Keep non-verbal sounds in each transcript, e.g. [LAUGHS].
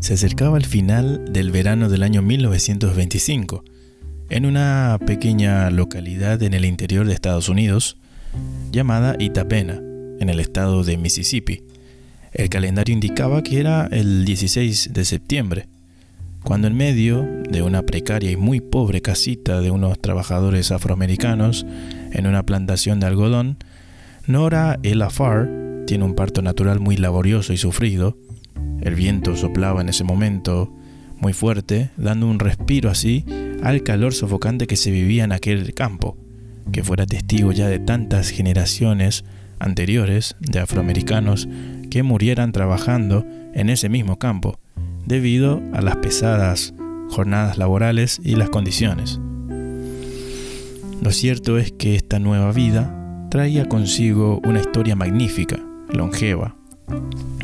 Se acercaba el final del verano del año 1925. En una pequeña localidad en el interior de Estados Unidos, llamada Itapena, en el estado de Mississippi. El calendario indicaba que era el 16 de septiembre, cuando en medio de una precaria y muy pobre casita de unos trabajadores afroamericanos en una plantación de algodón, Nora Elafar tiene un parto natural muy laborioso y sufrido. El viento soplaba en ese momento muy fuerte, dando un respiro así al calor sofocante que se vivía en aquel campo, que fuera testigo ya de tantas generaciones anteriores de afroamericanos que murieran trabajando en ese mismo campo, debido a las pesadas jornadas laborales y las condiciones. Lo cierto es que esta nueva vida traía consigo una historia magnífica, longeva,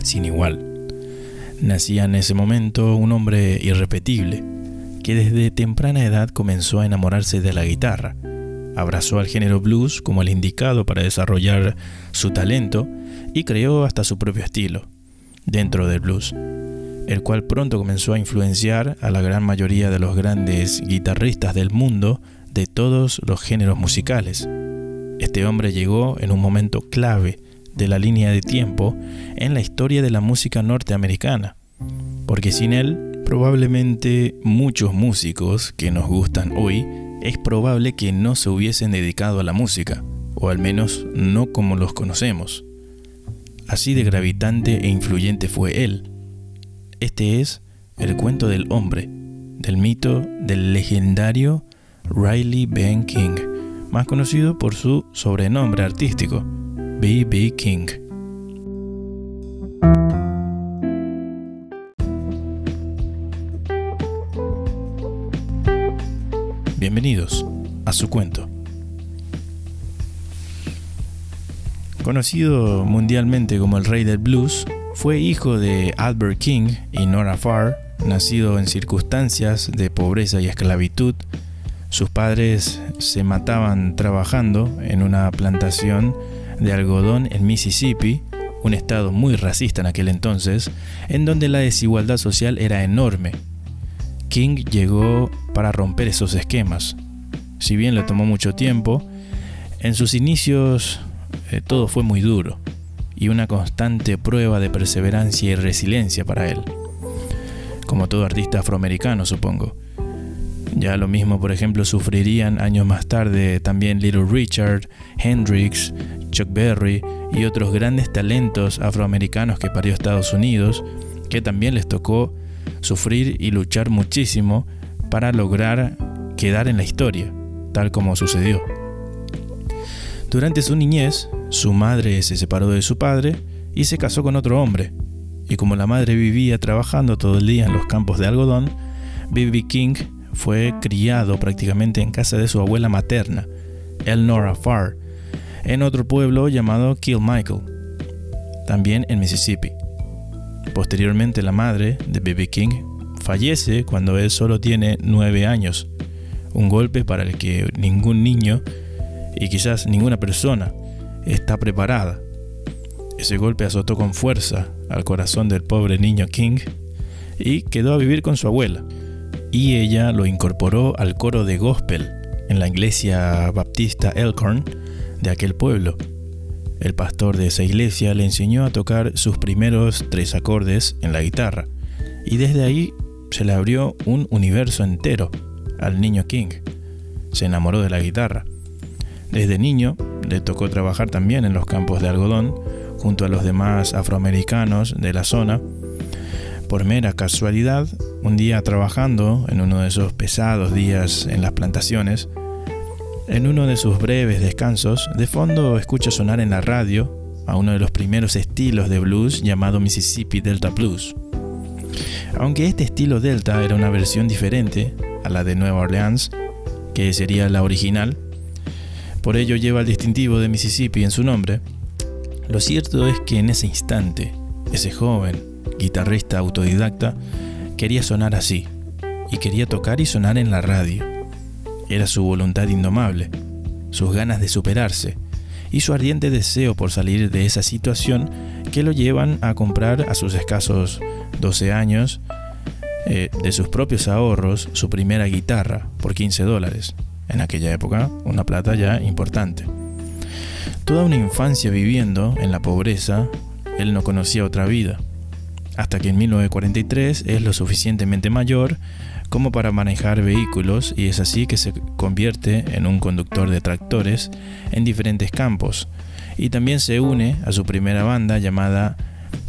sin igual. Nacía en ese momento un hombre irrepetible, que desde temprana edad comenzó a enamorarse de la guitarra, abrazó al género blues como el indicado para desarrollar su talento y creó hasta su propio estilo dentro del blues, el cual pronto comenzó a influenciar a la gran mayoría de los grandes guitarristas del mundo de todos los géneros musicales. Este hombre llegó en un momento clave de la línea de tiempo en la historia de la música norteamericana, porque sin él probablemente muchos músicos que nos gustan hoy es probable que no se hubiesen dedicado a la música, o al menos no como los conocemos. Así de gravitante e influyente fue él. Este es el cuento del hombre, del mito del legendario Riley Ben King, más conocido por su sobrenombre artístico, B.B. King. Bienvenidos a su cuento. Conocido mundialmente como el rey del blues, fue hijo de Albert King y Nora Farr, nacido en circunstancias de pobreza y esclavitud. Sus padres se mataban trabajando en una plantación de algodón en Mississippi, un estado muy racista en aquel entonces, en donde la desigualdad social era enorme. King llegó para romper esos esquemas. Si bien le tomó mucho tiempo, en sus inicios eh, todo fue muy duro y una constante prueba de perseverancia y resiliencia para él. Como todo artista afroamericano, supongo. Ya lo mismo, por ejemplo, sufrirían años más tarde también Little Richard, Hendrix, Chuck Berry y otros grandes talentos afroamericanos que parió Estados Unidos, que también les tocó sufrir y luchar muchísimo para lograr quedar en la historia, tal como sucedió. Durante su niñez, su madre se separó de su padre y se casó con otro hombre. Y como la madre vivía trabajando todo el día en los campos de algodón, B.B. King fue criado prácticamente en casa de su abuela materna, Elnora Farr, en otro pueblo llamado Kilmichael, también en Mississippi. Posteriormente la madre de B.B. King fallece cuando él solo tiene nueve años, un golpe para el que ningún niño y quizás ninguna persona está preparada. Ese golpe azotó con fuerza al corazón del pobre niño King y quedó a vivir con su abuela. Y ella lo incorporó al coro de gospel en la iglesia baptista Elkhorn de aquel pueblo. El pastor de esa iglesia le enseñó a tocar sus primeros tres acordes en la guitarra y desde ahí se le abrió un universo entero al niño King. Se enamoró de la guitarra desde niño le tocó trabajar también en los campos de algodón junto a los demás afroamericanos de la zona. Por mera casualidad, un día trabajando en uno de esos pesados días en las plantaciones, en uno de sus breves descansos, de fondo escucha sonar en la radio a uno de los primeros estilos de blues llamado Mississippi Delta Blues. Aunque este estilo Delta era una versión diferente a la de Nueva Orleans, que sería la original, por ello lleva el distintivo de Mississippi en su nombre, lo cierto es que en ese instante, ese joven guitarrista autodidacta quería sonar así, y quería tocar y sonar en la radio. Era su voluntad indomable, sus ganas de superarse, y su ardiente deseo por salir de esa situación que lo llevan a comprar a sus escasos 12 años eh, de sus propios ahorros su primera guitarra por 15 dólares. En aquella época, una plata ya importante. Toda una infancia viviendo en la pobreza, él no conocía otra vida. Hasta que en 1943 es lo suficientemente mayor como para manejar vehículos y es así que se convierte en un conductor de tractores en diferentes campos. Y también se une a su primera banda llamada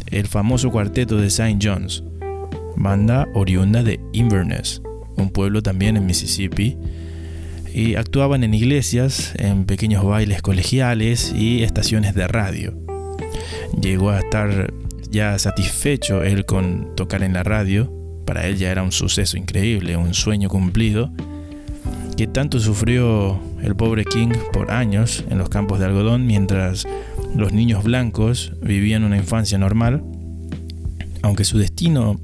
el famoso cuarteto de St. John's, banda oriunda de Inverness, un pueblo también en Mississippi, y actuaban en iglesias, en pequeños bailes colegiales y estaciones de radio. Llegó a estar ya satisfecho él con tocar en la radio, para él ya era un suceso increíble, un sueño cumplido, que tanto sufrió el pobre King por años en los campos de algodón mientras los niños blancos vivían una infancia normal, aunque su destino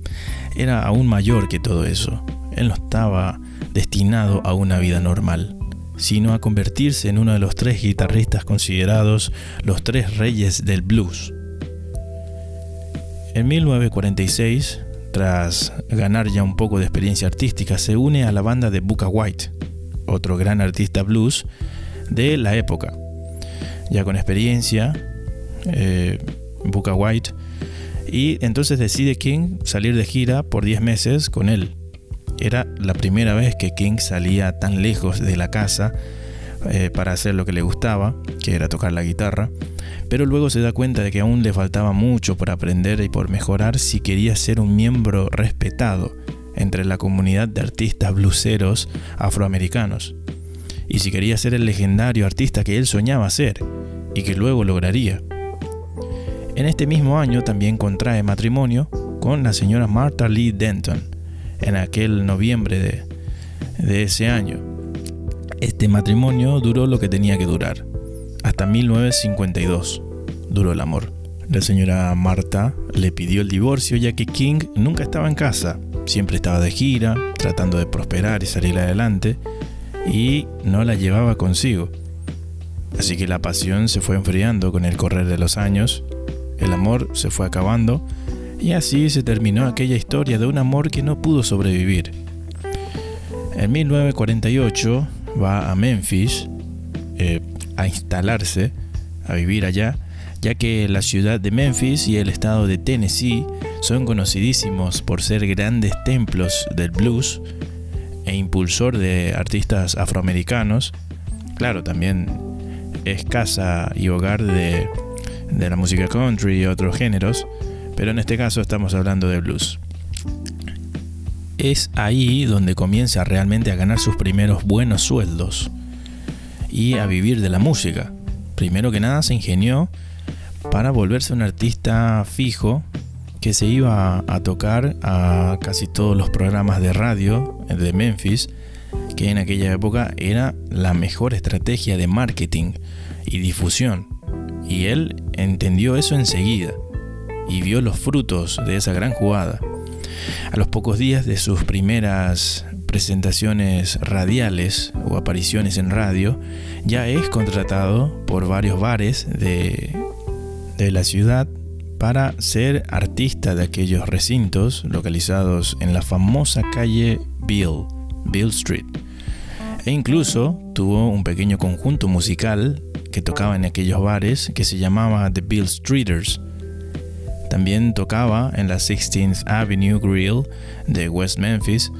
era aún mayor que todo eso. Él no estaba destinado a una vida normal, sino a convertirse en uno de los tres guitarristas considerados los tres reyes del blues. En 1946, tras ganar ya un poco de experiencia artística, se une a la banda de Booker White, otro gran artista blues de la época. Ya con experiencia, eh, Booker White, y entonces decide King salir de gira por 10 meses con él. Era la primera vez que King salía tan lejos de la casa eh, para hacer lo que le gustaba, que era tocar la guitarra, pero luego se da cuenta de que aún le faltaba mucho por aprender y por mejorar si quería ser un miembro respetado entre la comunidad de artistas bluseros afroamericanos, y si quería ser el legendario artista que él soñaba ser y que luego lograría. En este mismo año también contrae matrimonio con la señora Martha Lee Denton, en aquel noviembre de, de ese año. Este matrimonio duró lo que tenía que durar, hasta 1952 duró el amor. La señora Marta le pidió el divorcio ya que King nunca estaba en casa, siempre estaba de gira, tratando de prosperar y salir adelante, y no la llevaba consigo. Así que la pasión se fue enfriando con el correr de los años, el amor se fue acabando, y así se terminó aquella historia de un amor que no pudo sobrevivir. En 1948 va a Memphis, eh, a instalarse, a vivir allá, ya que la ciudad de Memphis y el estado de Tennessee son conocidísimos por ser grandes templos del blues e impulsor de artistas afroamericanos. Claro, también es casa y hogar de, de la música country y otros géneros, pero en este caso estamos hablando de blues. Es ahí donde comienza realmente a ganar sus primeros buenos sueldos y a vivir de la música. Primero que nada se ingenió para volverse un artista fijo que se iba a tocar a casi todos los programas de radio de Memphis, que en aquella época era la mejor estrategia de marketing y difusión. Y él entendió eso enseguida y vio los frutos de esa gran jugada. A los pocos días de sus primeras presentaciones radiales o apariciones en radio, ya es contratado por varios bares de, de la ciudad para ser artista de aquellos recintos localizados en la famosa calle Bill, Bill Street. E incluso tuvo un pequeño conjunto musical que tocaba en aquellos bares que se llamaba The Bill Streeters. También tocaba en la 16th Avenue Grill de West Memphis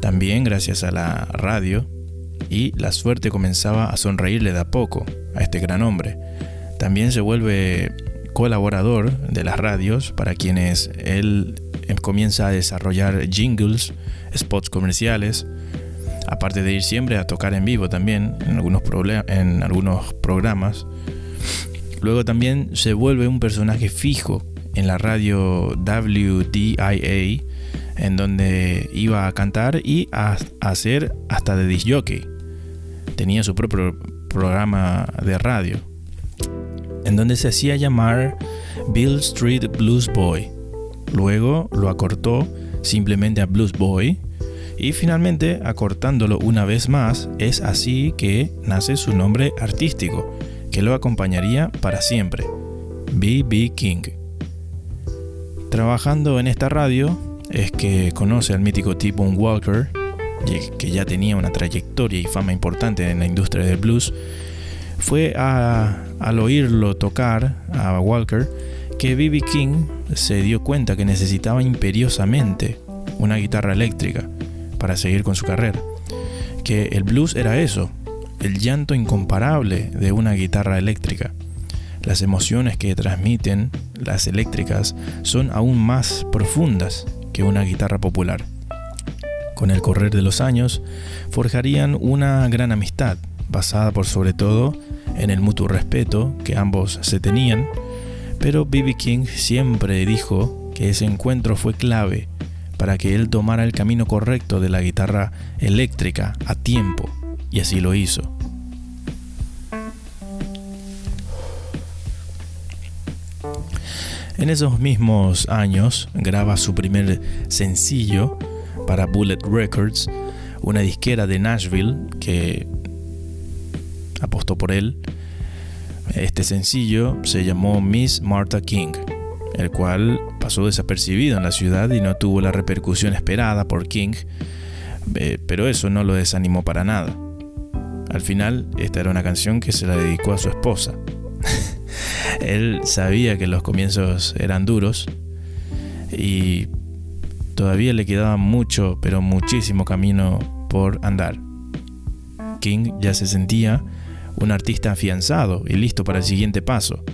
también gracias a la radio, y la suerte comenzaba a sonreírle de a poco a este gran hombre. También se vuelve colaborador de las radios para quienes él em, comienza a desarrollar jingles, spots comerciales, aparte de ir siempre a tocar en vivo también en algunos, en algunos programas. Luego también se vuelve un personaje fijo en la radio WDIA en donde iba a cantar y a, hacer hasta de disc jockey. Tenía su propio programa de radio, en donde se hacía llamar Bill Street Blues Boy. Luego lo acortó simplemente a Blues Boy y finalmente acortándolo una vez más es así que nace su nombre artístico, que lo acompañaría para siempre, B.B. King. Trabajando en esta radio, es que conoce al mítico T. Bone Walker, que ya tenía una trayectoria y fama importante en la industria del blues, fue al oírlo tocar a Walker que B.B. King se dio cuenta que necesitaba imperiosamente una guitarra eléctrica para seguir con su carrera. Que el blues era eso, el llanto incomparable de una guitarra eléctrica. Las emociones que transmiten las eléctricas son aún más profundas que una guitarra popular. Con el correr de los años, forjarían una gran amistad, basada por sobre todo en el mutuo respeto que ambos se tenían, pero B.B. King siempre dijo que ese encuentro fue clave para que él tomara el camino correcto de la guitarra eléctrica a tiempo, y así lo hizo. En esos mismos años graba su primer sencillo para Bullet Records, una disquera de Nashville que apostó por él. Este sencillo se llamó Miss Martha King, el cual pasó desapercibido en la ciudad y no tuvo la repercusión esperada por King, eh, pero eso no lo desanimó para nada. Al final, esta era una canción que se la dedicó a su esposa. [LAUGHS] Él sabía que los comienzos eran duros y todavía le quedaba mucho, pero muchísimo camino por andar. King ya se sentía un artista afianzado y listo para el siguiente paso,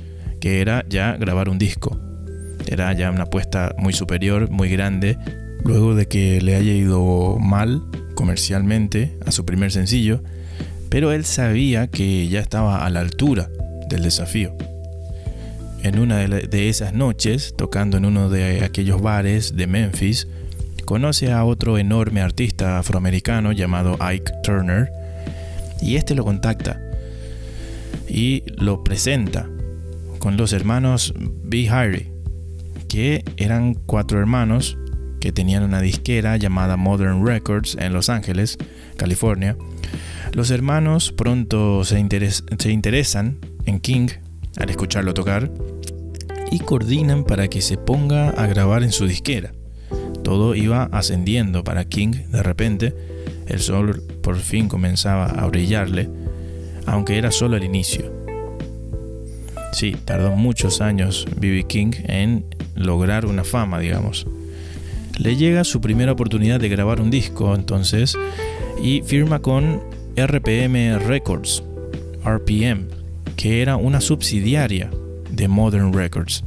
que era ya grabar un disco. Era ya una apuesta muy superior, muy grande, luego de que le haya ido mal comercialmente a su primer sencillo, pero él sabía que ya estaba a la altura del desafío. En una de esas noches, tocando en uno de aquellos bares de Memphis, conoce a otro enorme artista afroamericano llamado Ike Turner y este lo contacta y lo presenta con los hermanos B. Harry, que eran cuatro hermanos que tenían una disquera llamada Modern Records en Los Ángeles, California. Los hermanos pronto se, se interesan en King al escucharlo tocar y coordinan para que se ponga a grabar en su disquera. Todo iba ascendiendo para King de repente, el sol por fin comenzaba a brillarle aunque era solo el inicio. Sí, tardó muchos años B.B. King en lograr una fama, digamos. Le llega su primera oportunidad de grabar un disco entonces y firma con RPM Records, RPM, que era una subsidiaria de Modern Records,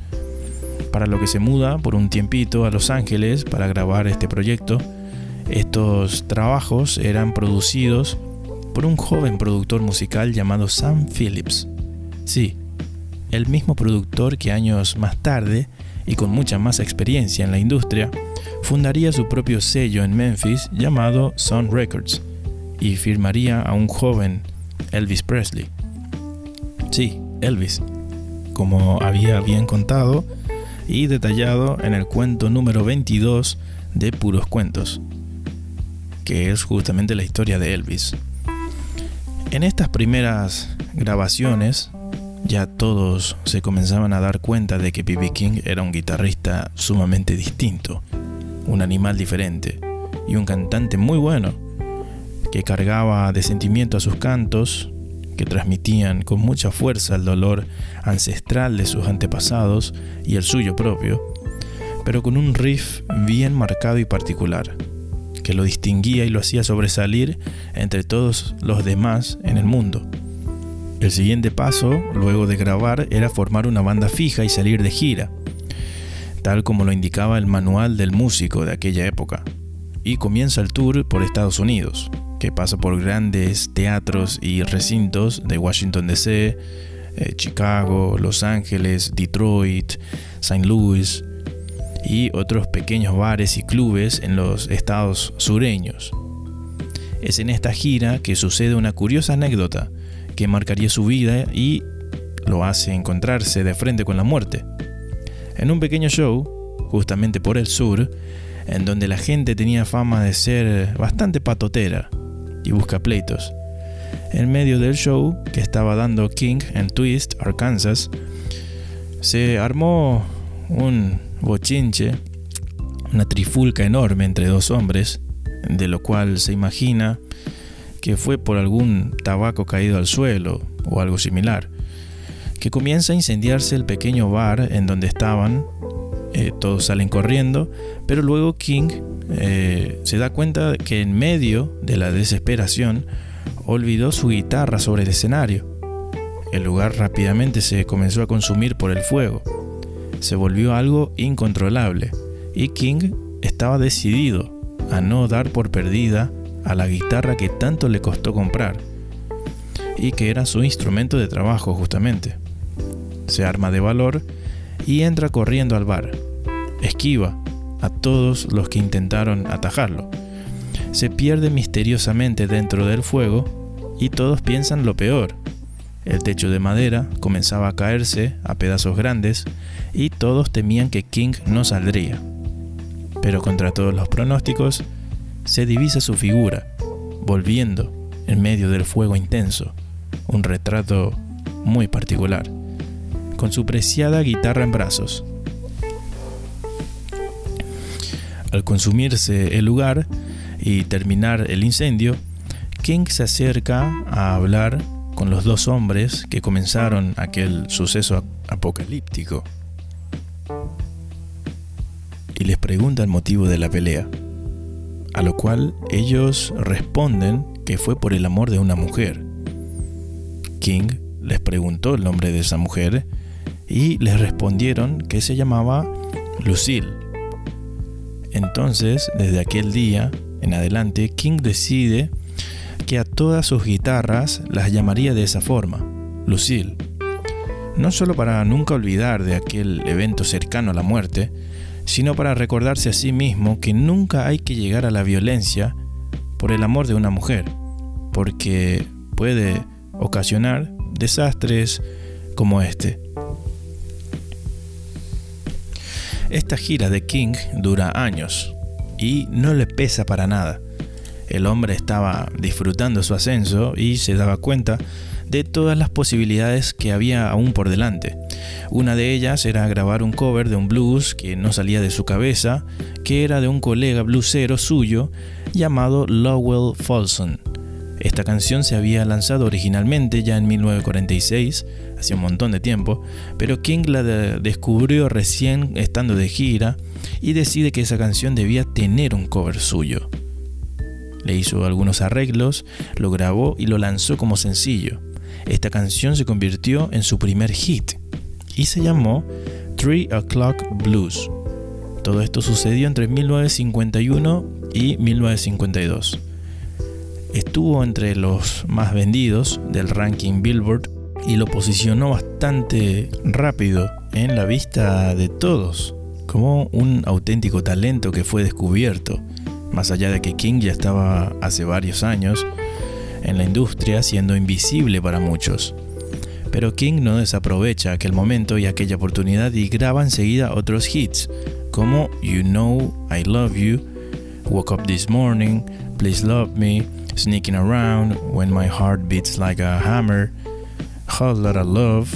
para lo que se muda por un tiempito a Los Ángeles para grabar este proyecto. Estos trabajos eran producidos por un joven productor musical llamado Sam Phillips. Sí, el mismo productor que años más tarde, y con mucha más experiencia en la industria, fundaría su propio sello en Memphis llamado Sun Records y firmaría a un joven Elvis Presley. Sí, Elvis, como había bien contado y detallado en el cuento número 22 de Puros Cuentos, que es justamente la historia de Elvis. En estas primeras grabaciones ya todos se comenzaban a dar cuenta de que B.B. King era un guitarrista sumamente distinto, un animal diferente y un cantante muy bueno, que cargaba de sentimiento a sus cantos, que transmitían con mucha fuerza el dolor ancestral de sus antepasados y el suyo propio, pero con un riff bien marcado y particular que lo distinguía y lo hacía sobresalir entre todos los demás en el mundo. El siguiente paso, luego de grabar, era formar una banda fija y salir de gira, tal como lo indicaba el manual del músico de aquella época. Y comienza el tour por Estados Unidos, que pasa por grandes teatros y recintos de Washington DC, eh, Chicago, Los Ángeles, Detroit, St. Louis, y otros pequeños bares y clubes en los estados sureños. Es en esta gira que sucede una curiosa anécdota que marcaría su vida y lo hace encontrarse de frente con la muerte. En un pequeño show, justamente por el sur, en donde la gente tenía fama de ser bastante patotera y busca pleitos. En medio del show que estaba dando King en Twist, Arkansas, se armó un bochinche una trifulca enorme entre dos hombres, de lo cual se imagina que fue por algún tabaco caído al suelo o algo similar, que comienza a incendiarse el pequeño bar en donde estaban, eh, todos salen corriendo, pero luego King eh, se da cuenta que en medio de la desesperación olvidó su guitarra sobre el escenario. El lugar rápidamente se comenzó a consumir por el fuego. Se volvió algo incontrolable y King estaba decidido a no dar por perdida a la guitarra que tanto le costó comprar y que era su instrumento de trabajo justamente. Se arma de valor y entra corriendo al bar. Esquiva a todos los que intentaron atajarlo. Se pierde misteriosamente dentro del fuego y todos piensan lo peor. El techo de madera comenzaba a caerse a pedazos grandes y todos temían que King no saldría. Pero contra todos los pronósticos, se divisa su figura, volviendo en medio del fuego intenso, un retrato muy particular, con su preciada guitarra en brazos. Al consumirse el lugar y terminar el incendio, King se acerca a hablar con los dos hombres que comenzaron aquel suceso apocalíptico y les pregunta el motivo de la pelea, a lo cual ellos responden que fue por el amor de una mujer. King les preguntó el nombre de esa mujer y les respondieron que se llamaba Lucille. Entonces, desde aquel día en adelante, King decide que a todas sus guitarras las llamaría de esa forma, Lucille. No solo para nunca olvidar de aquel evento cercano a la muerte, sino para recordarse a sí mismo que nunca hay que llegar a la violencia por el amor de una mujer, porque puede ocasionar desastres como este. Esta gira de King dura años y no le pesa para nada. El hombre estaba disfrutando su ascenso y se daba cuenta de todas las posibilidades que había aún por delante. Una de ellas era grabar un cover de un blues que no salía de su cabeza, que era de un colega bluesero suyo llamado Lowell Folsom. Esta canción se había lanzado originalmente ya en 1946, hace un montón de tiempo, pero King la descubrió recién estando de gira y decide que esa canción debía tener un cover suyo. Le hizo algunos arreglos, lo grabó y lo lanzó como sencillo. Esta canción se convirtió en su primer hit y se llamó Three O'Clock Blues. Todo esto sucedió entre 1951 y 1952. Estuvo entre los más vendidos del ranking Billboard y lo posicionó bastante rápido en la vista de todos, como un auténtico talento que fue descubierto, más allá de que King ya estaba hace varios años en la industria siendo invisible para muchos. Pero King no desaprovecha aquel momento y aquella oportunidad y graba enseguida otros hits como You Know I Love You, Woke Up This Morning, Please Love Me, Sneaking Around, When My Heart Beats Like a Hammer, Whole Lot of Love,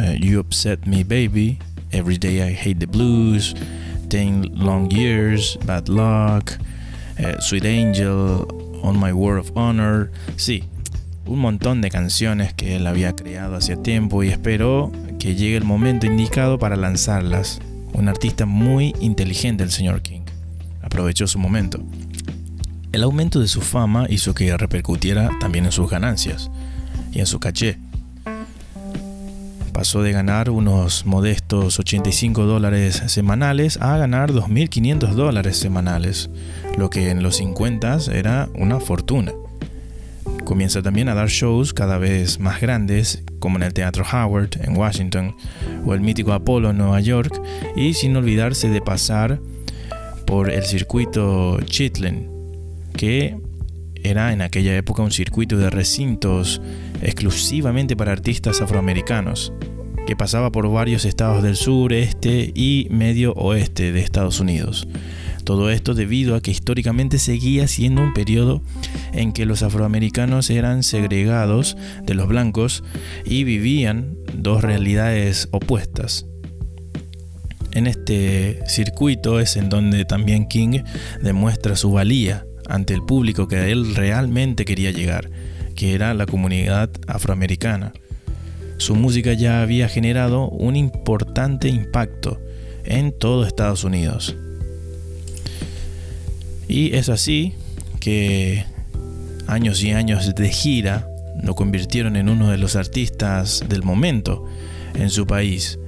uh, You Upset Me Baby, Every Day I Hate the Blues, Ten Long Years, Bad Luck, uh, Sweet Angel, On My Word of Honor, sí, un montón de canciones que él había creado hace tiempo y esperó que llegue el momento indicado para lanzarlas. Un artista muy inteligente el señor King. Aprovechó su momento. El aumento de su fama hizo que repercutiera también en sus ganancias y en su caché. Pasó de ganar unos modestos 85 dólares semanales a ganar 2.500 dólares semanales, lo que en los 50 era una fortuna. Comienza también a dar shows cada vez más grandes, como en el Teatro Howard en Washington o el mítico Apollo en Nueva York, y sin olvidarse de pasar por el circuito Chitlin, que era en aquella época un circuito de recintos exclusivamente para artistas afroamericanos, que pasaba por varios estados del sur, este y medio oeste de Estados Unidos. Todo esto debido a que históricamente seguía siendo un periodo en que los afroamericanos eran segregados de los blancos y vivían dos realidades opuestas. En este circuito es en donde también King demuestra su valía ante el público que él realmente quería llegar, que era la comunidad afroamericana. Su música ya había generado un importante impacto en todo Estados Unidos. Y es así que años y años de gira lo convirtieron en uno de los artistas del momento en su país.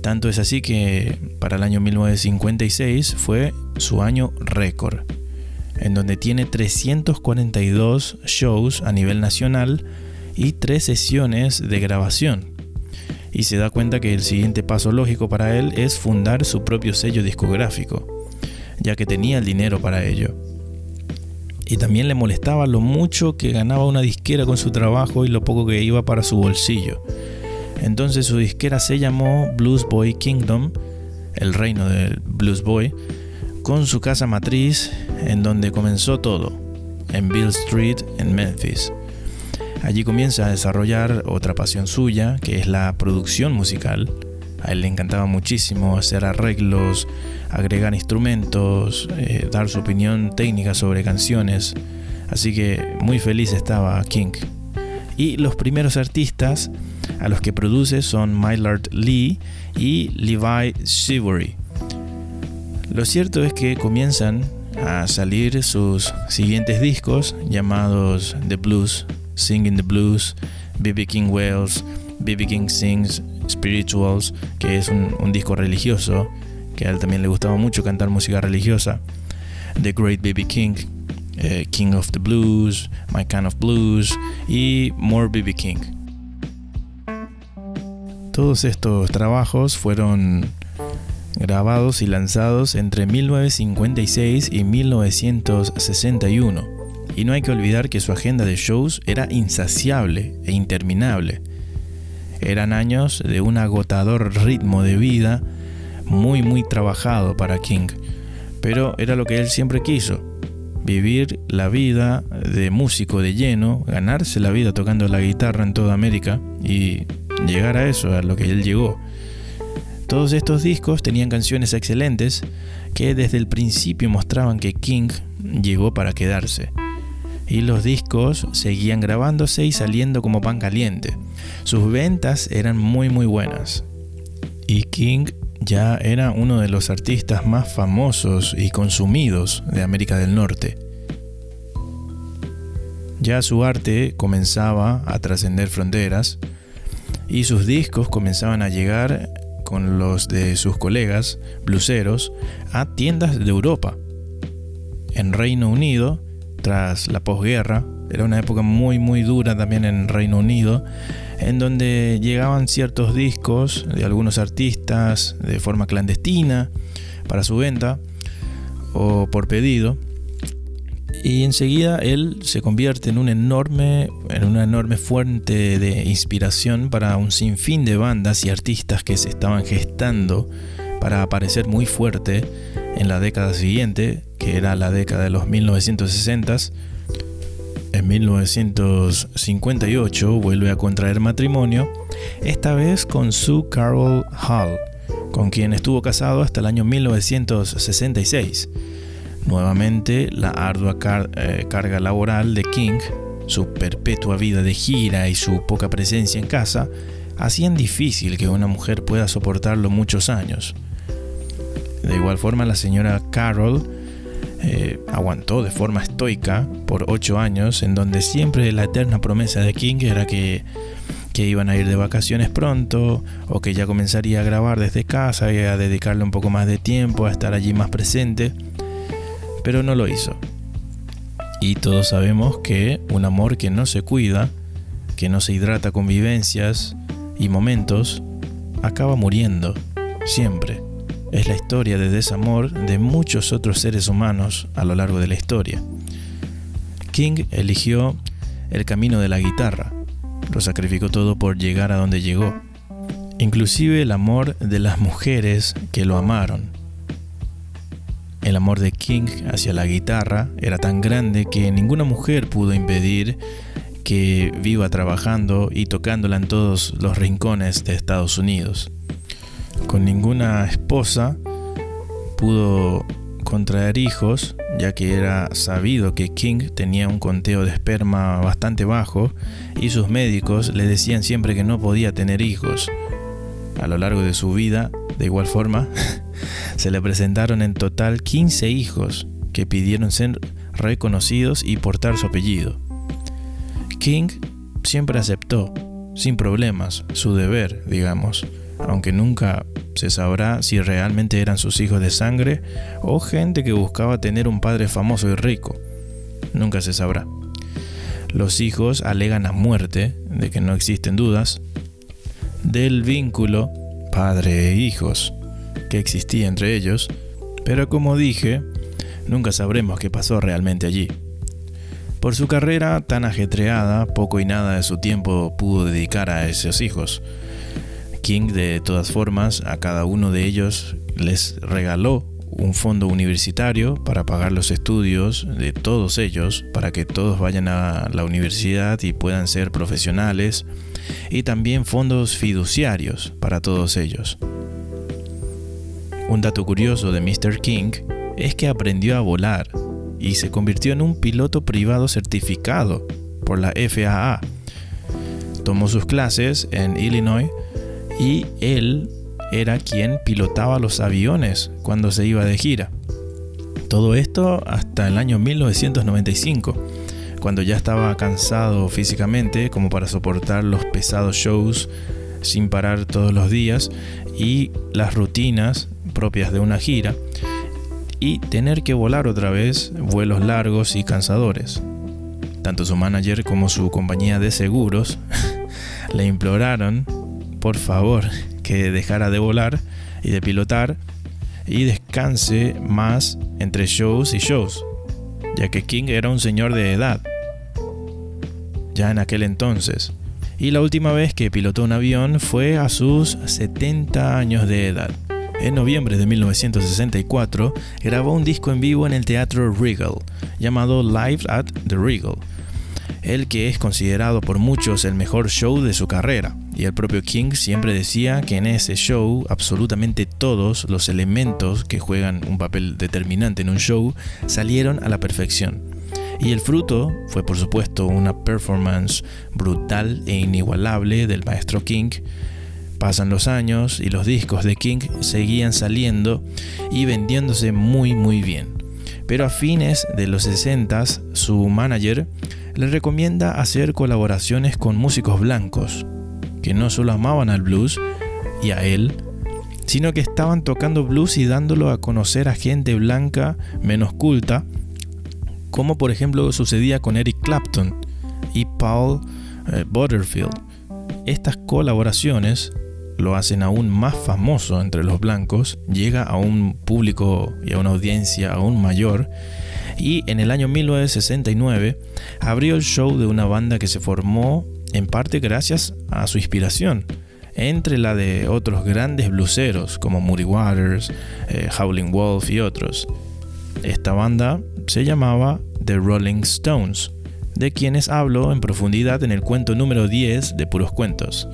Tanto es así que para el año 1956 fue su año récord, en donde tiene 342 shows a nivel nacional y 3 sesiones de grabación. Y se da cuenta que el siguiente paso lógico para él es fundar su propio sello discográfico, ya que tenía el dinero para ello. Y también le molestaba lo mucho que ganaba una disquera con su trabajo y lo poco que iba para su bolsillo entonces su disquera se llamó Blues Boy Kingdom, el reino del Blues Boy, con su casa matriz en donde comenzó todo, en Bill Street en Memphis. Allí comienza a desarrollar otra pasión suya, que es la producción musical. A él le encantaba muchísimo hacer arreglos, agregar instrumentos, eh, dar su opinión técnica sobre canciones. Así que muy feliz estaba King. Y los primeros artistas a los que produce son Mylard Lee y Levi Shivery. Lo cierto es que comienzan a salir sus siguientes discos llamados The Blues, Singing the Blues, BB King Wells, BB King Sings Spirituals, que es un, disco religioso, que a él también le gustaba mucho cantar música religiosa, The Great BB King, eh, King of the Blues, My Kind of Blues y More BB King. Todos estos trabajos fueron grabados y lanzados entre 1956 y 1961. Y no hay que olvidar que su agenda de shows era insaciable e interminable. Eran años de un agotador ritmo de vida muy muy trabajado para King, pero era lo que él siempre quiso, vivir la vida de músico de lleno, ganarse la vida tocando la guitarra en toda América y llegar a eso, a lo que él llegó. Todos estos discos tenían canciones excelentes que desde el principio mostraban que King llegó para quedarse. Y los discos seguían grabándose y saliendo como pan caliente. Sus ventas eran muy muy buenas. Y King ya era uno de los artistas más famosos y consumidos de América del Norte. Ya su arte comenzaba a trascender fronteras y sus discos comenzaban a llegar con los de sus colegas bluseros a tiendas de Europa. En Reino Unido, tras la posguerra, era una época muy muy dura también en Reino Unido, en donde llegaban ciertos discos de algunos artistas de forma clandestina para su venta o por pedido y enseguida él se convierte en, una enorme fuente de inspiración para un sinfín de bandas y artistas que se estaban gestando para aparecer muy fuerte en la década siguiente, que era la década de los 1960s. En 1958 vuelve a contraer matrimonio, esta vez con Sue Carol Hall, con quien estuvo casado hasta el año 1966. Nuevamente, la ardua eh, carga laboral de King, su perpetua vida de gira y su poca presencia en casa hacían difícil que una mujer pueda soportarlo muchos años. De igual forma, la señora Carol eh, aguantó de forma estoica por ocho años, en donde siempre la eterna promesa de King era que, que iban a ir de vacaciones pronto, o que ya comenzaría a grabar desde casa y a dedicarle un poco más de tiempo, a estar allí más presente pero no lo hizo. Y todos sabemos que un amor que no se cuida, que no se hidrata con vivencias y momentos, acaba muriendo, siempre. Es la historia de desamor de muchos otros seres humanos a lo largo de la historia. King eligió el camino de la guitarra, lo sacrificó todo por llegar a donde llegó, inclusive el amor de las mujeres que lo amaron el amor de King hacia la guitarra era tan grande que ninguna mujer pudo impedir que viva trabajando y tocándola en todos los rincones de Estados Unidos. con ninguna esposa pudo contraer hijos, ya que era sabido que King tenía un conteo de esperma bastante bajo y sus médicos le decían siempre que no podía tener hijos. A lo largo de su vida, de igual forma, [LAUGHS] se le presentaron en total 15 hijos que pidieron ser reconocidos y portar su apellido. King siempre aceptó, sin problemas, su deber, digamos, aunque nunca se sabrá si realmente eran sus hijos de sangre o gente que buscaba tener un padre famoso y rico. Nunca se sabrá. Los hijos alegan a muerte, de que no existen dudas, del vínculo padre e hijos que existía entre ellos, pero como dije, nunca sabremos qué pasó realmente allí. Por su carrera tan ajetreada, poco y nada de su tiempo pudo dedicar a esos hijos. King, de todas formas, a cada uno de ellos les regaló un fondo universitario para pagar los estudios de todos ellos, para que todos vayan a la universidad y puedan ser profesionales, y también fondos fiduciarios para todos ellos. Un dato curioso de Mr. King es que aprendió a volar y se convirtió en un piloto privado certificado por la FAA. Tomó sus clases en Illinois y él era quien pilotaba los aviones cuando se iba de gira. Todo esto hasta el año 1995, cuando ya estaba cansado físicamente como para soportar los pesados shows sin parar todos los días y las rutinas propias de una gira y tener que volar otra vez vuelos largos y cansadores. Tanto su manager como su compañía de seguros [LAUGHS] le imploraron, por favor, que dejara de volar y de pilotar y descanse más entre shows y shows, ya que King era un señor de edad, ya en aquel entonces. Y la última vez que pilotó un avión fue a sus 70 años de edad. En noviembre de 1964 grabó un disco en vivo en el Teatro Regal, llamado Live at the Regal, el que es considerado por muchos el mejor show de su carrera. Y el propio King siempre decía que en ese show absolutamente todos los elementos que juegan un papel determinante en un show salieron a la perfección. Y el fruto fue por supuesto una performance brutal e inigualable del maestro King, Pasan los años y los discos de King seguían saliendo y vendiéndose muy muy bien. Pero a fines de los 60 su manager le recomienda hacer colaboraciones con músicos blancos, que no solo amaban al blues y a él, sino que estaban tocando blues y dándolo a conocer a gente blanca menos culta, como por ejemplo sucedía con Eric Clapton y Paul eh, Butterfield. Estas colaboraciones lo hacen aún más famoso entre los blancos, llega a un público y a una audiencia aún mayor, y en el año 1969 abrió el show de una banda que se formó en parte gracias a su inspiración, entre la de otros grandes bluseros como Moody Waters, eh, Howling Wolf y otros. Esta banda se llamaba The Rolling Stones, de quienes hablo en profundidad en el cuento número 10 de Puros Cuentos.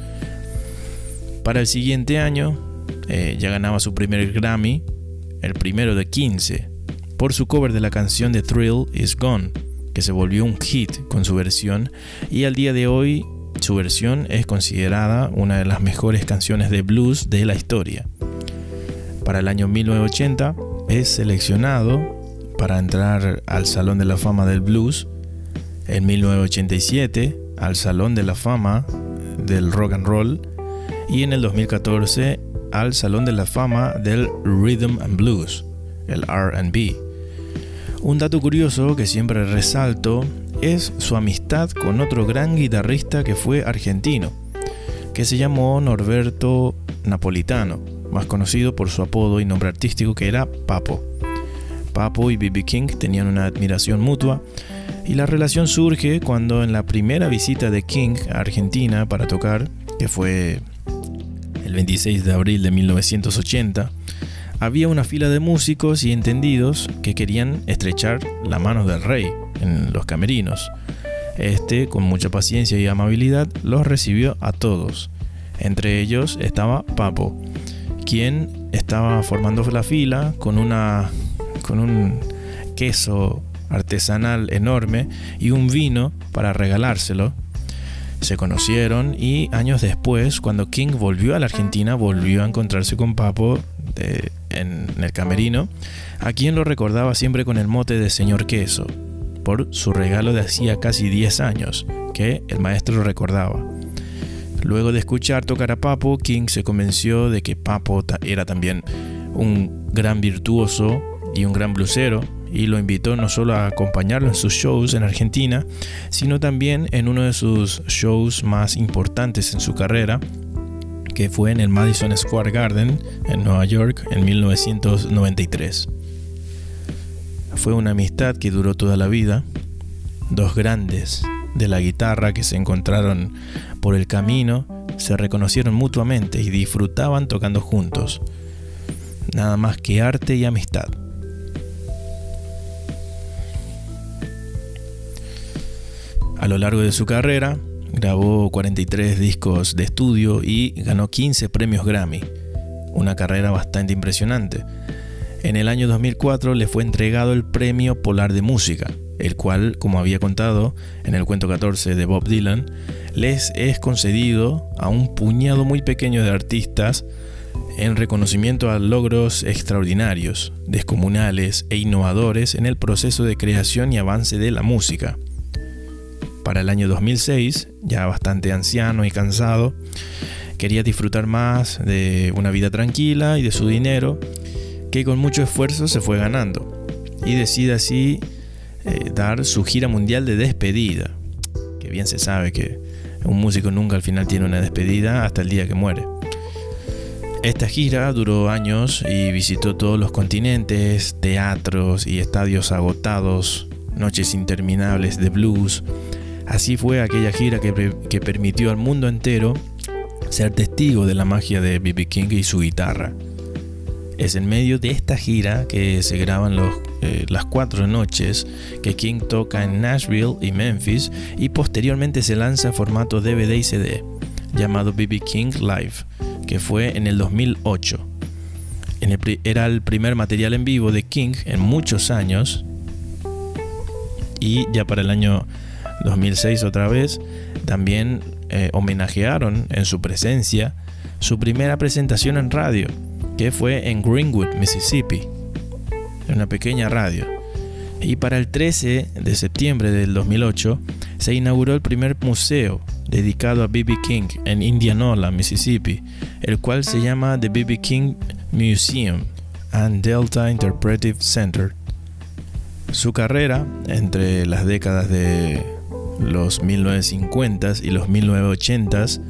Para el siguiente año eh, ya ganaba su primer Grammy, el primero de 15, por su cover de la canción de Thrill Is Gone, que se volvió un hit con su versión y al día de hoy su versión es considerada una de las mejores canciones de blues de la historia. Para el año 1980 es seleccionado para entrar al Salón de la Fama del Blues. En 1987 al Salón de la Fama del Rock and Roll y en el 2014 al Salón de la Fama del Rhythm and Blues, el RB. Un dato curioso que siempre resalto es su amistad con otro gran guitarrista que fue argentino, que se llamó Norberto Napolitano, más conocido por su apodo y nombre artístico que era Papo. Papo y B.B. King tenían una admiración mutua y la relación surge cuando en la primera visita de King a Argentina para tocar, que fue 26 de abril de 1980, había una fila de músicos y entendidos que querían estrechar la mano del rey en los camerinos. Este, con mucha paciencia y amabilidad, los recibió a todos. Entre ellos estaba Papo, quien estaba formando la fila con, una, con un queso artesanal enorme y un vino para regalárselo. Se conocieron y años después, cuando King volvió a la Argentina, volvió a encontrarse con Papo en, el camerino, a quien lo recordaba siempre con el mote de señor queso, por su regalo de hacía casi 10 años, que el maestro recordaba. Luego de escuchar tocar a Papo, King se convenció de que Papo era también un gran virtuoso y un gran blusero, y lo invitó no solo a acompañarlo en sus shows en Argentina, sino también en uno de sus shows más importantes en su carrera, que fue en el Madison Square Garden en Nueva York en 1993. Fue una amistad que duró toda la vida, dos grandes de la guitarra que se encontraron por el camino, se reconocieron mutuamente y disfrutaban tocando juntos. Nada más que arte y amistad. A lo largo de su carrera, grabó 43 discos de estudio y ganó 15 premios Grammy, una carrera bastante impresionante. En el año 2004 le fue entregado el Premio Polar de Música, el cual, como había contado en el cuento 14 de Bob Dylan, les es concedido a un puñado muy pequeño de artistas en reconocimiento a logros extraordinarios, descomunales e innovadores en el proceso de creación y avance de la música. Para el año 2006, ya bastante anciano y cansado, quería disfrutar más de una vida tranquila y de su dinero, que con mucho esfuerzo se fue ganando, y decide así eh, dar su gira mundial de despedida, que bien se sabe que un músico nunca al final tiene una despedida hasta el día que muere. Esta gira duró años y visitó todos los continentes, teatros y estadios agotados, noches interminables de blues, Así fue aquella gira que, permitió al mundo entero ser testigo de la magia de B.B. King y su guitarra. Es en medio de esta gira que se graban eh, las cuatro noches que King toca en Nashville y Memphis y posteriormente se lanza en formato DVD y CD, llamado BB King Live, que fue en el 2008. era el primer material en vivo de King en muchos años y ya para el año 2006 otra vez, también eh, homenajearon en su presencia su primera presentación en radio, que fue en Greenwood, Mississippi, en una pequeña radio. Y para el 13 de septiembre del 2008 se inauguró el primer museo dedicado a B.B. King en Indianola, Mississippi, el cual se llama The B.B. King Museum and Delta Interpretive Center. Su carrera entre las décadas de los 1950s y los 1980s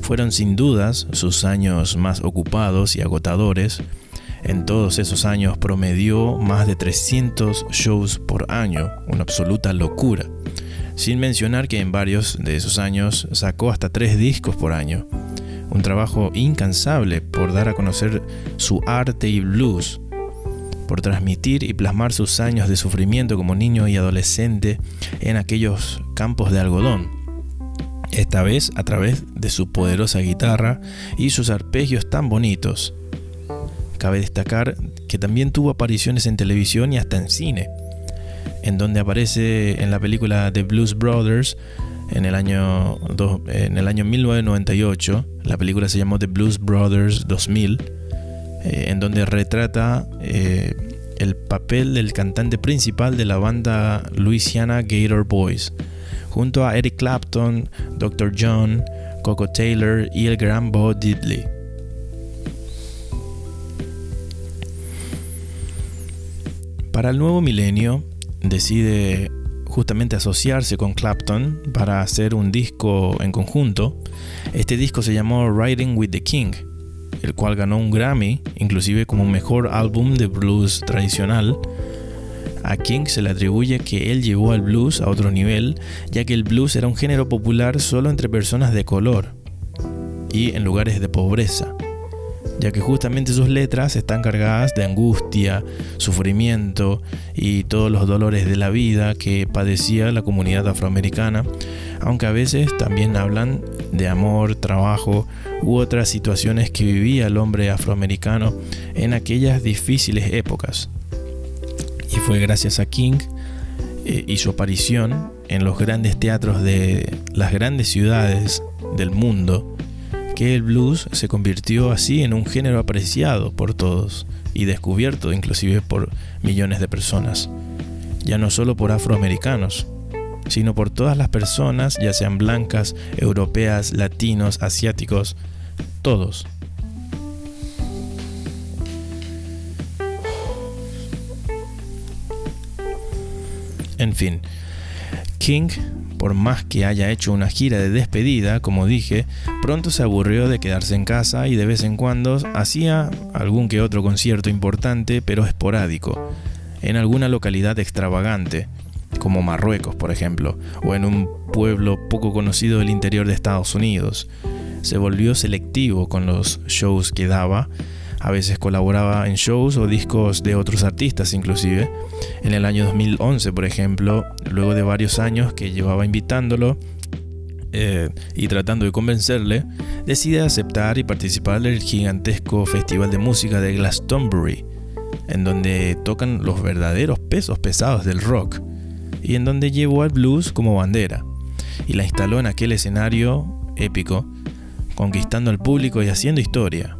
fueron sin dudas sus años más ocupados y agotadores. En todos esos años promedió más de 300 shows por año, una absoluta locura. Sin mencionar que en varios de esos años sacó hasta tres discos por año. Un trabajo incansable por dar a conocer su arte y blues, por transmitir y plasmar sus años de sufrimiento como niño y adolescente en aquellos campos de algodón. Esta vez a través de su poderosa guitarra y sus arpegios tan bonitos. Cabe destacar que también tuvo apariciones en televisión y hasta en cine, en donde aparece en la película The Blues Brothers en el año, en el año 1998. La película se llamó The Blues Brothers 2000 eh, en donde retrata eh, el papel del cantante principal de la banda Louisiana Gator Boys, junto a Eric Clapton, Dr. John, Coco Taylor y el gran Bo Diddley. Para el nuevo milenio, decide justamente asociarse con Clapton para hacer un disco en conjunto. Este disco se llamó Riding with the King el cual ganó un Grammy, inclusive como mejor álbum de blues tradicional. A King se le atribuye que él llevó al blues a otro nivel, ya que el blues era un género popular solo entre personas de color y en lugares de pobreza. Ya que justamente sus letras están cargadas de angustia, sufrimiento y todos los dolores de la vida que padecía la comunidad afroamericana, aunque a veces también hablan de amor, trabajo u otras situaciones que vivía el hombre afroamericano en aquellas difíciles épocas. Y fue gracias a King eh, y su aparición en los grandes teatros de las grandes ciudades del mundo que el blues se convirtió así en un género apreciado por todos y descubierto inclusive por millones de personas, ya no solo por afroamericanos, sino por todas las personas, ya sean blancas, europeas, latinos, asiáticos, todos. En fin, King por más que haya hecho una gira de despedida, como dije, pronto se aburrió de quedarse en casa y de vez en cuando hacía algún que otro concierto importante, pero esporádico, en alguna localidad extravagante, como Marruecos, por ejemplo, o en un pueblo poco conocido del interior de Estados Unidos. Se volvió selectivo con los shows que daba a veces colaboraba en shows o discos de otros artistas inclusive. En el año 2011, por ejemplo, luego de varios años que llevaba invitándolo eh, y tratando de convencerle, decide aceptar y participar del gigantesco festival de música de Glastonbury, en donde tocan los verdaderos pesos pesados del rock, y en donde llevó al blues como bandera, y la instaló en aquel escenario épico, conquistando al público y haciendo historia.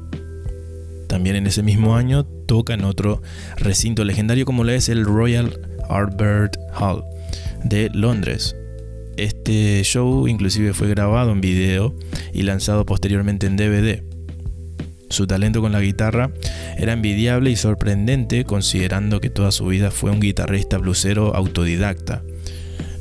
También en ese mismo año toca en otro recinto legendario como lo es el Royal Albert Hall de Londres. Este show inclusive fue grabado en video y lanzado posteriormente en DVD. Su talento con la guitarra era envidiable y sorprendente considerando que toda su vida fue un guitarrista blusero autodidacta.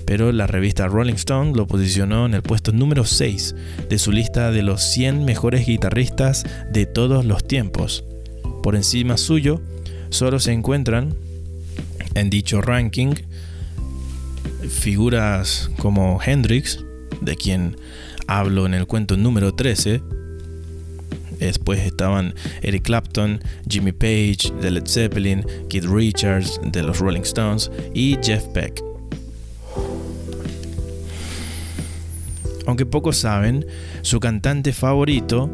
Pero la revista Rolling Stone lo posicionó en el puesto número 6 de su lista de los 100 mejores guitarristas de todos los tiempos. Por encima suyo, solo se encuentran en dicho ranking figuras como Hendrix, de quien hablo en el cuento número 13. Después estaban Eric Clapton, Jimmy Page de Led Zeppelin, Keith Richards de los Rolling Stones y Jeff Beck. Aunque pocos saben, su cantante favorito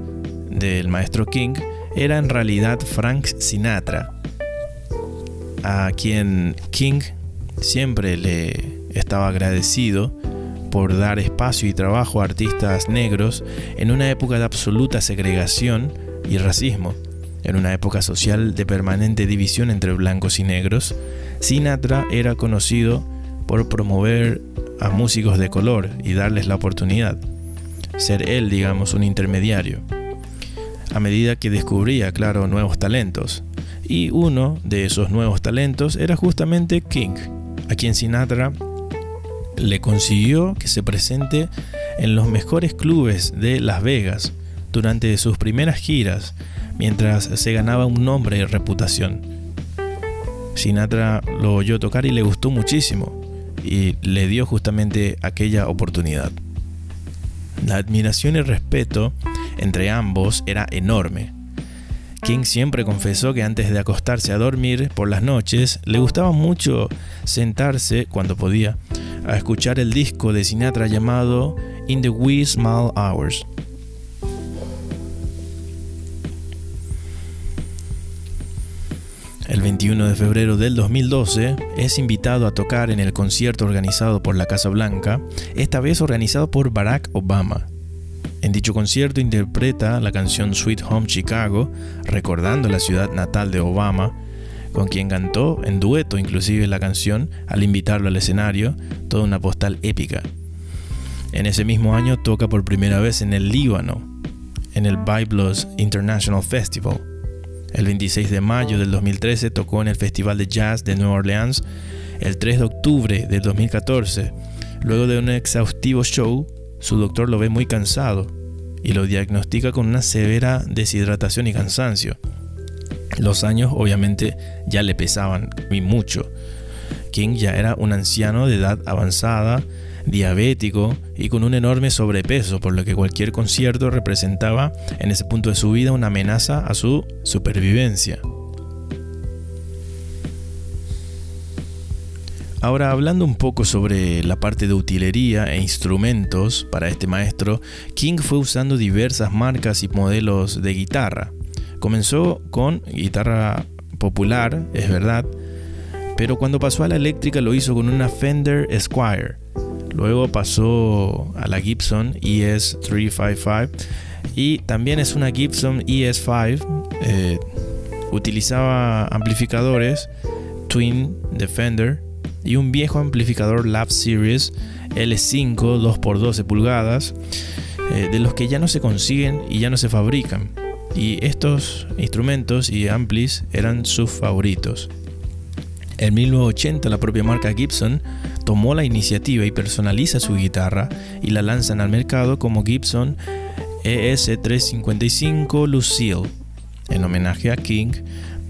del maestro King era en realidad Frank Sinatra, a quien King siempre le estaba agradecido por dar espacio y trabajo a artistas negros en una época de absoluta segregación y racismo. En una época social de permanente división entre blancos y negros, Sinatra era conocido por promover a músicos de color y darles la oportunidad. Ser él, digamos, un intermediario. A medida que descubría, claro, nuevos talentos. Y uno de esos nuevos talentos era justamente King, a quien Sinatra le consiguió que se presente en los mejores clubes de Las Vegas durante sus primeras giras, mientras se ganaba un nombre y reputación. Sinatra lo oyó tocar y le gustó muchísimo, y le dio justamente aquella oportunidad. La admiración y respeto entre ambos era enorme. King siempre confesó que antes de acostarse a dormir por las noches le gustaba mucho sentarse, cuando podía, a escuchar el disco de Sinatra llamado In the Wee Small Hours, 21 de febrero del 2012 es invitado a tocar en el concierto organizado por la Casa Blanca, esta vez organizado por Barack Obama. En dicho concierto interpreta la canción Sweet Home Chicago, recordando la ciudad natal de Obama, con quien cantó en dueto inclusive la canción al invitarlo al escenario, toda una postal épica. En ese mismo año toca por primera vez en el Líbano, en el Biblos International Festival el 26 de mayo del 2013 tocó en el Festival de Jazz de Nueva Orleans. El 3 de octubre del 2014, luego de un exhaustivo show, su doctor lo ve muy cansado y lo diagnostica con una severa deshidratación y cansancio. Los años obviamente ya le pesaban y mucho. King ya era un anciano de edad avanzada, diabético y con un enorme sobrepeso, por lo que cualquier concierto representaba en ese punto de su vida una amenaza a su supervivencia. Ahora, hablando un poco sobre la parte de utilería e instrumentos para este maestro, King fue usando diversas marcas y modelos de guitarra. Comenzó con guitarra popular, es verdad, pero cuando pasó a la eléctrica lo hizo con una Fender Esquire. Luego pasó a la Gibson ES355 y también es una Gibson ES5. Eh, utilizaba amplificadores Twin Defender y un viejo amplificador Lab Series L5 2x12 pulgadas, eh, de los que ya no se consiguen y ya no se fabrican. Y estos instrumentos y amplis eran sus favoritos. En 1980 la propia marca Gibson tomó la iniciativa y personaliza su guitarra y la lanzan al mercado como Gibson ES355 Lucille. En homenaje a King,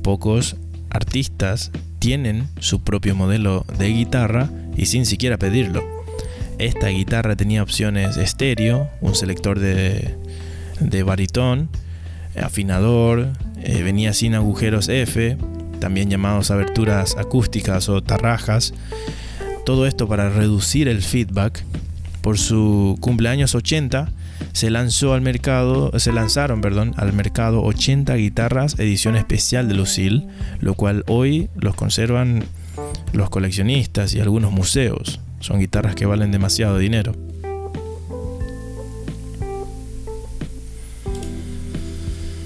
pocos artistas tienen su propio modelo de guitarra y sin siquiera pedirlo. Esta guitarra tenía opciones estéreo, un selector de, de baritón, afinador, eh, venía sin agujeros F, también llamados aberturas acústicas o tarrajas. Todo esto para reducir el feedback. Por su cumpleaños 80, se lanzó al mercado, se lanzaron, perdón, al mercado 80 guitarras edición especial de Lucille, lo cual hoy los conservan los coleccionistas y algunos museos. Son guitarras que valen demasiado dinero.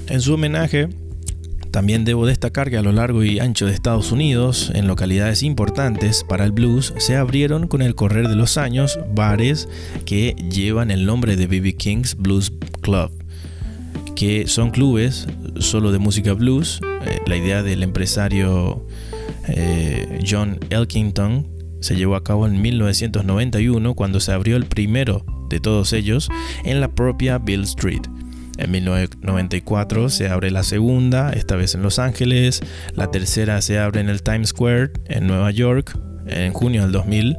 En su homenaje, también debo destacar que a lo largo y ancho de Estados Unidos, en localidades importantes para el blues, se abrieron con el correr de los años bares que llevan el nombre de B.B. King's Blues Club, que son clubes solo de música blues. Eh, la idea del empresario eh, John Elkington se llevó a cabo en 1991 cuando se abrió el primero de todos ellos en la propia Bill Street. En 1994 se abre la segunda, esta vez en Los Ángeles. La tercera se abre en el Times Square, en Nueva York, en junio del 2000.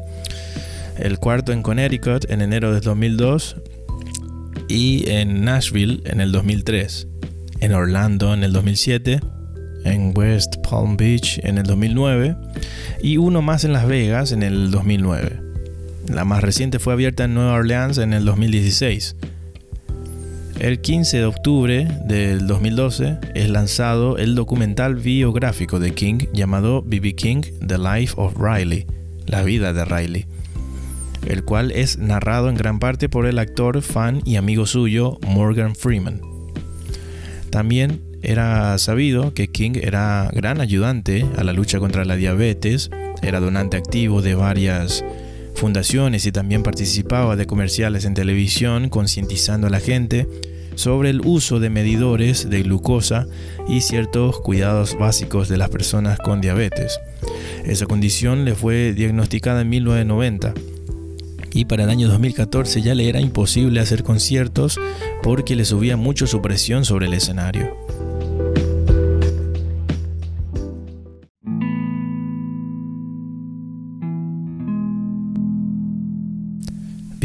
El cuarto en Connecticut, en enero del 2002. Y en Nashville, en el 2003. En Orlando, en el 2007. En West Palm Beach, en el 2009. Y uno más en Las Vegas, en el 2009. La más reciente fue abierta en Nueva Orleans en el 2016. El 15 de octubre del 2012 es lanzado el documental biográfico de King llamado B.B. King The Life of Riley, la vida de Riley, el cual es narrado en gran parte por el actor, fan y amigo suyo Morgan Freeman. También era sabido que King era gran ayudante a la lucha contra la diabetes, era donante activo de varias fundaciones y también participaba de comerciales en televisión concientizando a la gente sobre el uso de medidores de glucosa y ciertos cuidados básicos de las personas con diabetes. Esa condición le fue diagnosticada en 1990 y para el año 2014 ya le era imposible hacer conciertos porque le subía mucho su presión sobre el escenario.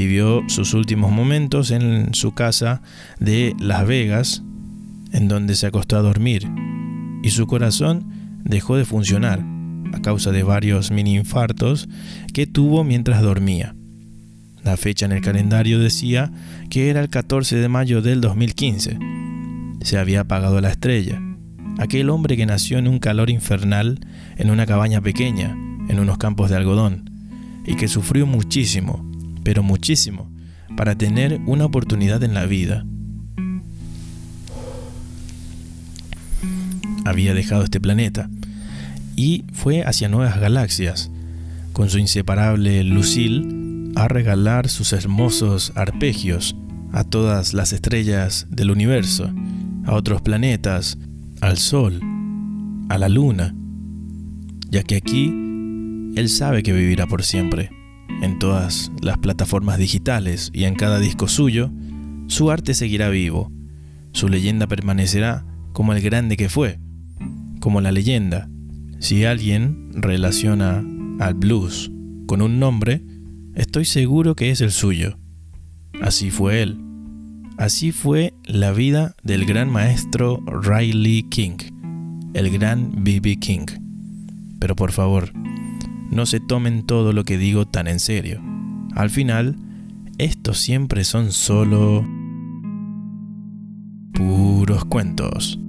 Vivió sus últimos momentos en su casa de Las Vegas, en donde se acostó a dormir, y su corazón dejó de funcionar a causa de varios mini infartos que tuvo mientras dormía. La fecha en el calendario decía que era el 14 de mayo del 2015. Se había apagado la estrella, aquel hombre que nació en un calor infernal en una cabaña pequeña, en unos campos de algodón, y que sufrió muchísimo pero muchísimo, para tener una oportunidad en la vida. Había dejado este planeta y fue hacia nuevas galaxias, con su inseparable Lucille, a regalar sus hermosos arpegios a todas las estrellas del universo, a otros planetas, al Sol, a la Luna, ya que aquí Él sabe que vivirá por siempre en todas las plataformas digitales y en cada disco suyo, su arte seguirá vivo, su leyenda permanecerá como el grande que fue, como la leyenda. Si alguien relaciona al blues con un nombre, Estoy seguro que es el suyo. Así fue él. Así fue la vida del gran maestro Riley King, el gran B.B. King. Pero por favor, no se tomen todo lo que digo tan en serio. Al final, estos siempre son solo puros cuentos.